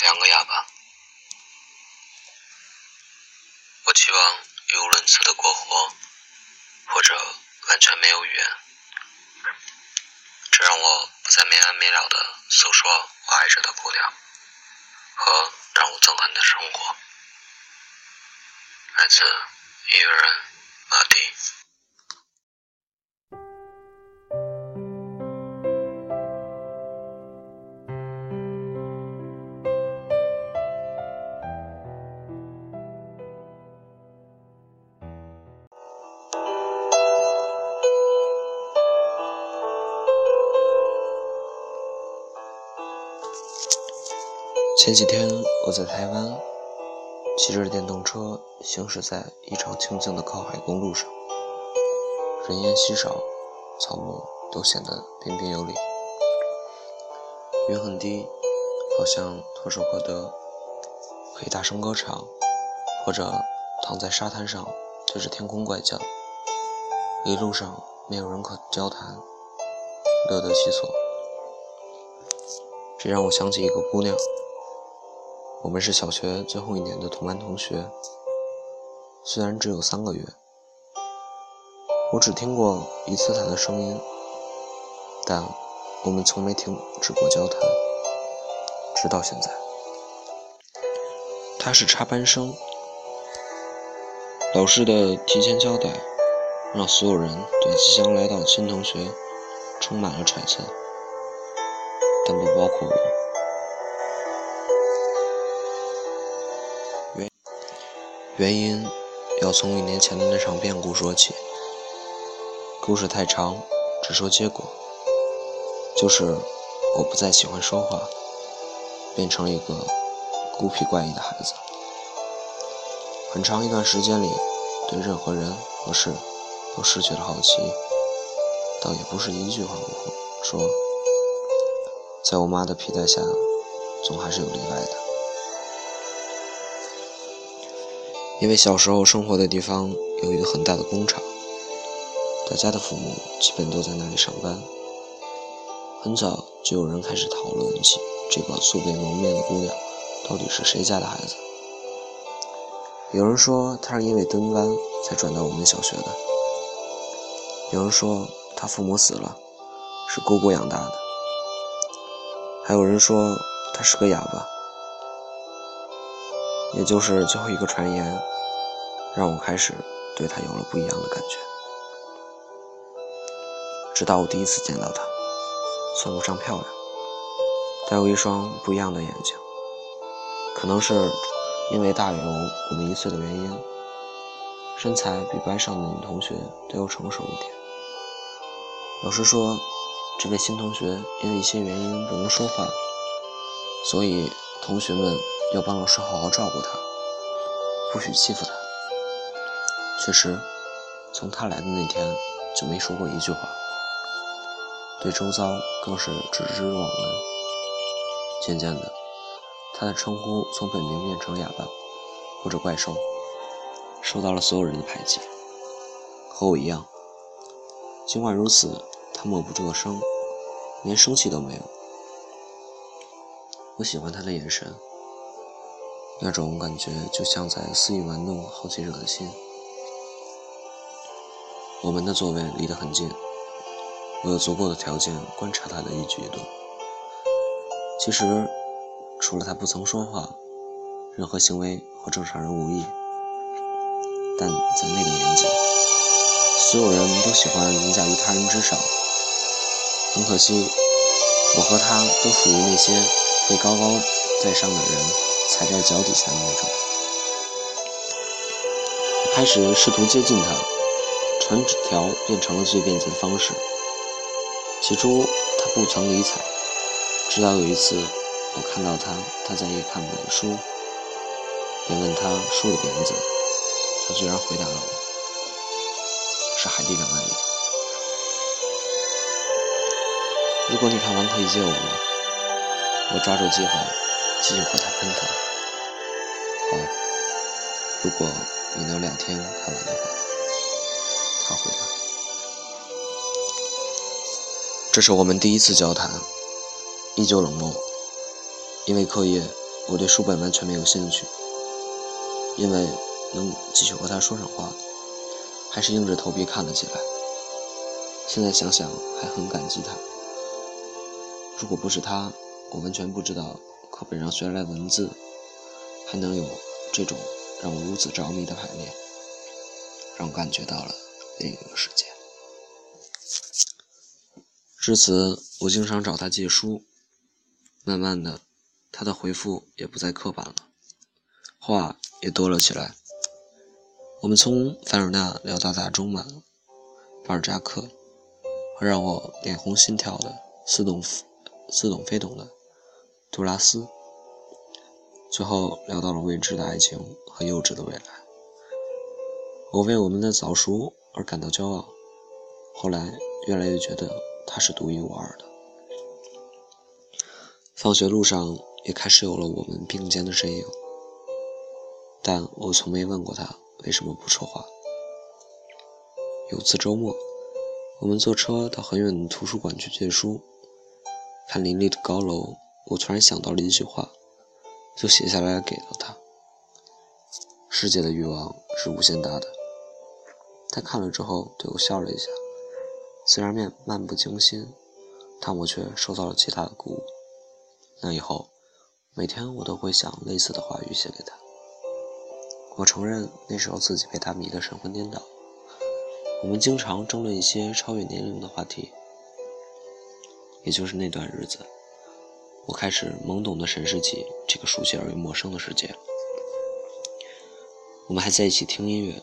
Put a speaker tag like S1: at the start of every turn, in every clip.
S1: 两个哑巴。我期望语无伦次的过活，或者完全没有语言，这让我不再没完没了的诉说我爱着的姑娘和让我憎恨的生活。来自音乐人马蒂。前几天我在台湾，骑着电动车行驶在异常清静的靠海公路上，人烟稀少，草木都显得彬彬有礼。云很低，好像唾手可得，可以大声歌唱，或者躺在沙滩上对着天空怪叫。一路上没有人可交谈，乐得其所。这让我想起一个姑娘。我们是小学最后一年的同班同学，虽然只有三个月，我只听过一次他的声音，但我们从没停止过交谈，直到现在。他是插班生，老师的提前交代，让所有人对即将来到的新同学充满了揣测，但不包括我。原因要从一年前的那场变故说起。故事太长，只说结果，就是我不再喜欢说话，变成了一个孤僻怪异的孩子。很长一段时间里，对任何人和事都失去了好奇，倒也不是一句话不说。在我妈的皮带下，总还是有例外的。因为小时候生活的地方有一个很大的工厂，大家的父母基本都在那里上班。很早就有人开始讨论起这个素未谋面的姑娘到底是谁家的孩子。有人说她是因为蹲班才转到我们小学的，有人说她父母死了，是姑姑养大的，还有人说她是个哑巴。也就是最后一个传言，让我开始对他有了不一样的感觉。直到我第一次见到他，算不上漂亮，但有一双不一样的眼睛。可能是因为大有我们一岁的原因，身材比班上的女同学都要成熟一点。老师说，这位新同学因为一些原因不能说话，所以同学们。要帮老师好好照顾他，不许欺负他。确实，从他来的那天就没说过一句话，对周遭更是置之罔闻。渐渐的，他的称呼从本名变成哑巴或者怪兽，受到了所有人的排挤。和我一样，尽管如此，他默不作声，连生气都没有。我喜欢他的眼神。那种感觉就像在肆意玩弄好奇者的心。我们的座位离得很近，我有足够的条件观察他的一举一动。其实，除了他不曾说话，任何行为和正常人无异。但在那个年纪，所有人都喜欢凌驾于他人之上。很可惜，我和他都属于那些被高高在上的人。踩在脚底下的那种。开始试图接近他，传纸条变成了最便捷的方式。起初他不曾理睬，直到有一次我看到他他在一看本书，便问他书的名字，他居然回答了我：“是海底两万里。”如果你看完可以借我吗？我抓住机会继续和他喷他。好，如果你能两天看完的话，他回答。这是我们第一次交谈，依旧冷漠，因为课业我对书本完全没有兴趣，因为能继续和他说上话，还是硬着头皮看了起来。现在想想还很感激他。如果不是他，我完全不知道课本上学来的文字还能有这种让我如此着迷的排列，让我感觉到了另一个世界。至此，我经常找他借书，慢慢的，他的回复也不再刻板了，话也多了起来。我们从凡尔纳聊到大中马、巴尔扎克。让我脸红心跳的、似懂似懂非懂的杜拉斯，最后聊到了未知的爱情和幼稚的未来。我为我们的早熟而感到骄傲，后来越来越觉得他是独一无二的。放学路上也开始有了我们并肩的身影，但我从没问过他为什么不说话。有次周末。我们坐车到很远的图书馆去借书，看林立的高楼，我突然想到了一句话，就写下来给了他。世界的欲望是无限大的。他看了之后对我笑了一下，虽然面漫不经心，但我却受到了极大的鼓舞。那以后，每天我都会想类似的话语写给他。我承认那时候自己被他迷得神魂颠倒。我们经常争论一些超越年龄的话题，也就是那段日子，我开始懵懂地审视起这个熟悉而又陌生的世界。我们还在一起听音乐，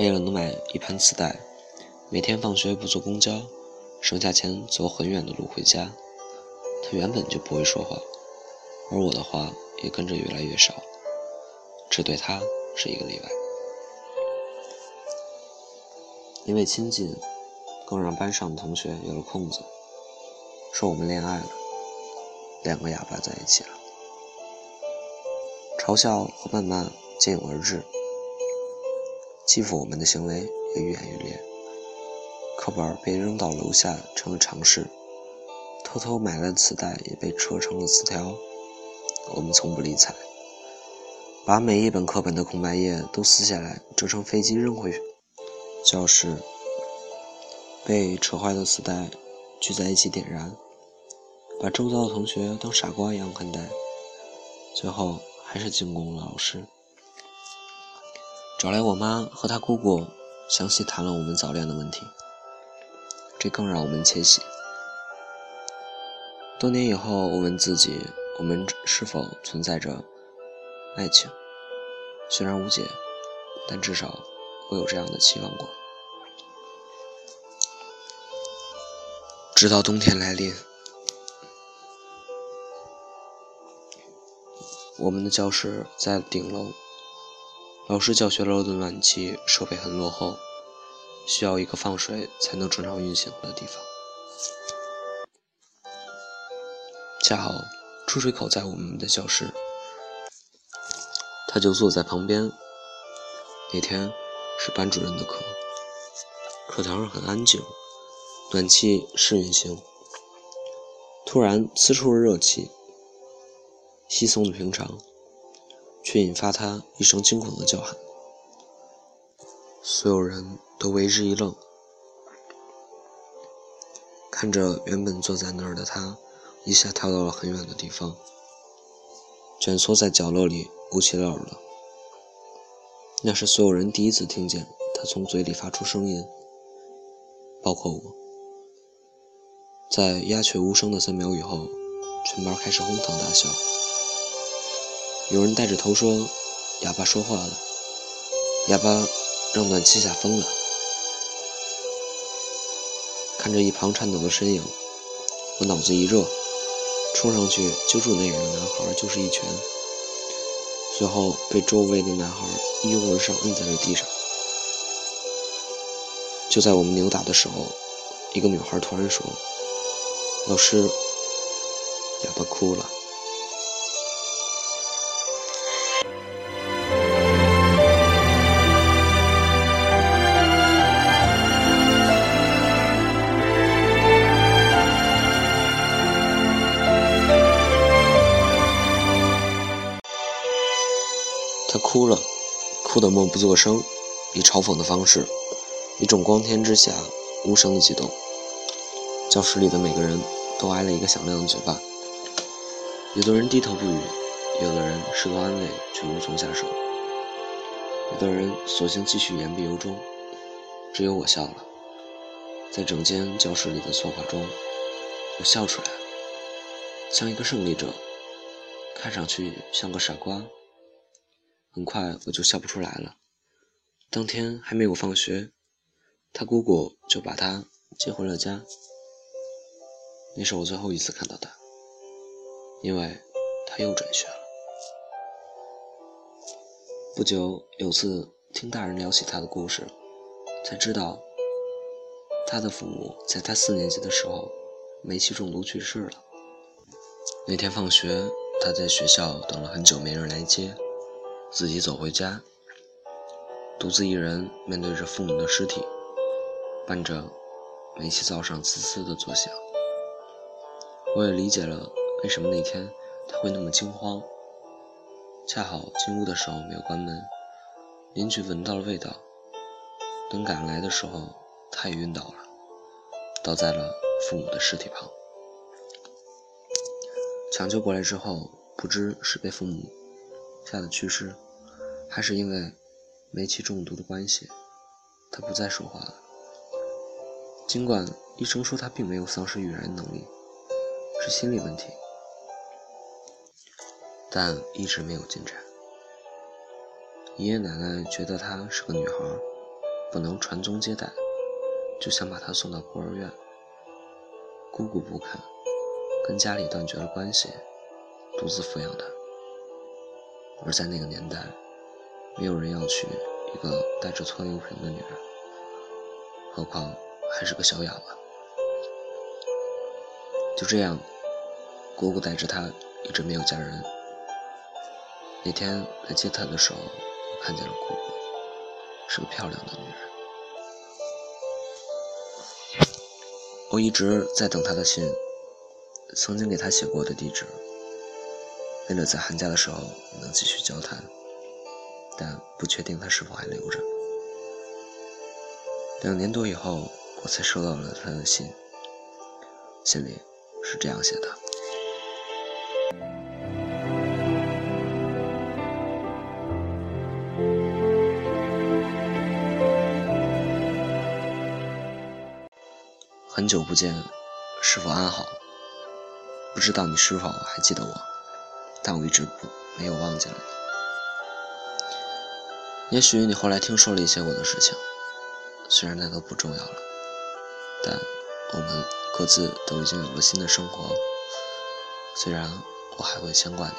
S1: 为了能买一盘磁带，每天放学不坐公交，省下钱走很远的路回家。他原本就不会说话，而我的话也跟着越来越少，这对他是一个例外。因为亲近，更让班上的同学有了空子，说我们恋爱了，两个哑巴在一起了。嘲笑和谩骂接踵而至，欺负我们的行为也愈演愈烈。课本被扔到楼下成了常事，偷偷买来的磁带也被扯成了词条，我们从不理睬，把每一本课本的空白页都撕下来折成飞机扔回去。教室被扯坏的磁带聚在一起点燃，把周遭的同学当傻瓜一样看待，最后还是进攻了老师。找来我妈和她姑姑，详细谈了我们早恋的问题，这更让我们窃喜。多年以后，我问自己：我们是否存在着爱情？虽然无解，但至少。我有这样的期望过，直到冬天来临，我们的教室在顶楼，老师教学楼的暖气设备很落后，需要一个放水才能正常运行的地方。恰好出水口在我们的教室，他就坐在旁边。那天。是班主任的课，课堂上很安静，暖气试运行。突然呲出了热气，稀松的平常，却引发他一声惊恐的叫喊。所有人都为之一愣，看着原本坐在那儿的他，一下跳到了很远的地方，蜷缩在角落里，捂起了耳朵。那是所有人第一次听见他从嘴里发出声音，包括我。在鸦雀无声的三秒以后，全班开始哄堂大笑。有人带着头说：“哑巴说话了，哑巴让暖气吓疯了。”看着一旁颤抖的身影，我脑子一热，冲上去揪住那个男孩，就是一拳。最后被周围的男孩一拥而上，摁在了地上。就在我们扭打的时候，一个女孩突然说：“老师哑巴哭了。他哭了哭得默不作声以嘲讽的方式一种光天之下无声的激动。教室里的每个人都挨了一个响亮的嘴巴，有的人低头不语，有的人试图安慰却无从下手，有的人索性继续言不由衷。只有我笑了，在整间教室里的错话中，我笑出来，像一个胜利者，看上去像个傻瓜。很快我就笑不出来了。当天还没有放学，他姑姑就把他接回了家。那是我最后一次看到他，因为他又转学了。不久有次听大人聊起他的故事。才知道，他的父母在他四年级的时候煤气中毒去世了。那天放学，他在学校等了很久，没人来接，自己走回家，独自一人面对着父母的尸体，伴着煤气灶上滋滋的作响。我也理解了为什么那天他会那么惊慌。恰好进屋的时候没有关门，邻居闻到了味道。等赶来的时候，他也晕倒了，倒在了父母的尸体旁。抢救过来之后，不知是被父母吓得去世，还是因为煤气中毒的关系，他不再说话了。尽管医生说他并没有丧失语言能力，是心理问题，但一直没有进展。爷爷奶奶觉得她是个女孩。不能传宗接代，就想把她送到孤儿院。姑姑不肯，跟家里断绝了关系，独自抚养她。而在那个年代，没有人要娶一个带着拖油瓶的女人，何况还是个小哑巴。就这样，姑姑带着他一直没有嫁人。那天来接他的时候，我看见了姑姑。是个漂亮的女人，我一直在等她的信，曾经给她写过的地址，为了在寒假的时候能继续交谈，但不确定她是否还留着。两年多以后，我才收到了他的信，信里是这样写的。很久不见，是否安好？不知道你是否还记得我，但我一直不没有忘记了你。也许你后来听说了一些我的事情，虽然那都不重要了，但我们各自都已经有了新的生活。虽然我还会牵挂你，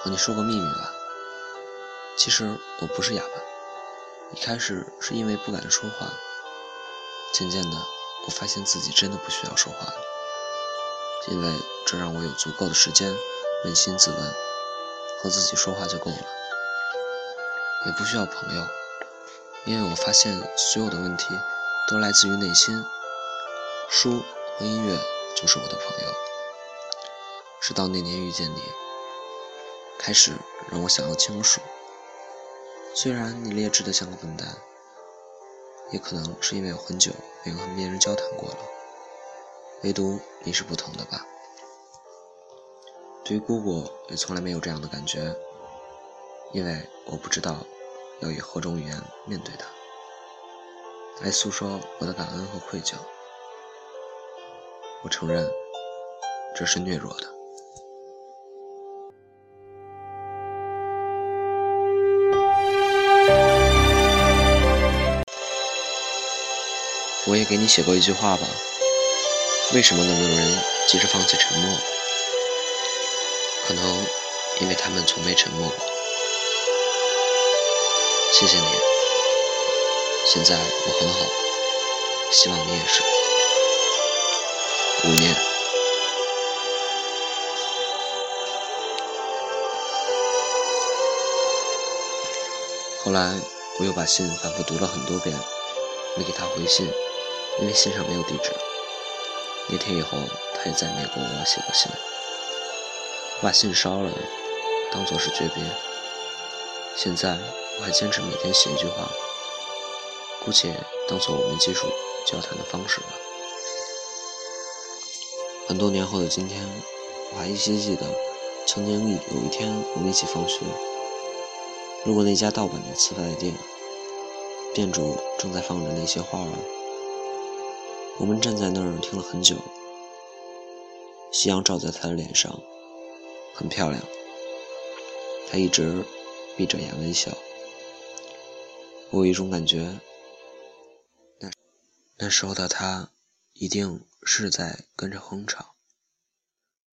S1: 和你说个秘密吧。其实我不是哑巴，一开始是因为不敢说话。渐渐的，我发现自己真的不需要说话了，因为这让我有足够的时间扪心自问，和自己说话就够了，也不需要朋友，因为我发现所有的问题都来自于内心。书和音乐就是我的朋友。直到那年遇见你，开始让我想要倾诉。虽然你劣质的像个笨蛋。也可能是因为我很久没有和别人交谈过了，唯独你是不同的吧。对于姑姑也从来没有这样的感觉，因为我不知道要以何种语言面对她，来诉说我的感恩和愧疚。我承认，这是懦弱的。我也给你写过一句话吧。为什么那么多人急着放弃沉默？可能因为他们从没沉默过。谢谢你。现在我很好，希望你也是。五年。后来我又把信反复读了很多遍，没给他回信。因为信上没有地址，那天以后，他也再没给我写过信。我把信烧了，当做是诀别。现在我还坚持每天写一句话，姑且当做我们接触交谈的方式吧。很多年后的今天，我还依稀记得，曾经有一天我们一起放学，路过那家盗版的磁带店，店主正在放着那些花儿，我们站在那儿听了很久。夕阳照在他的脸上，很漂亮。他一直闭着眼微笑。我有一种感觉，那那时候的他一定是在跟着哼唱。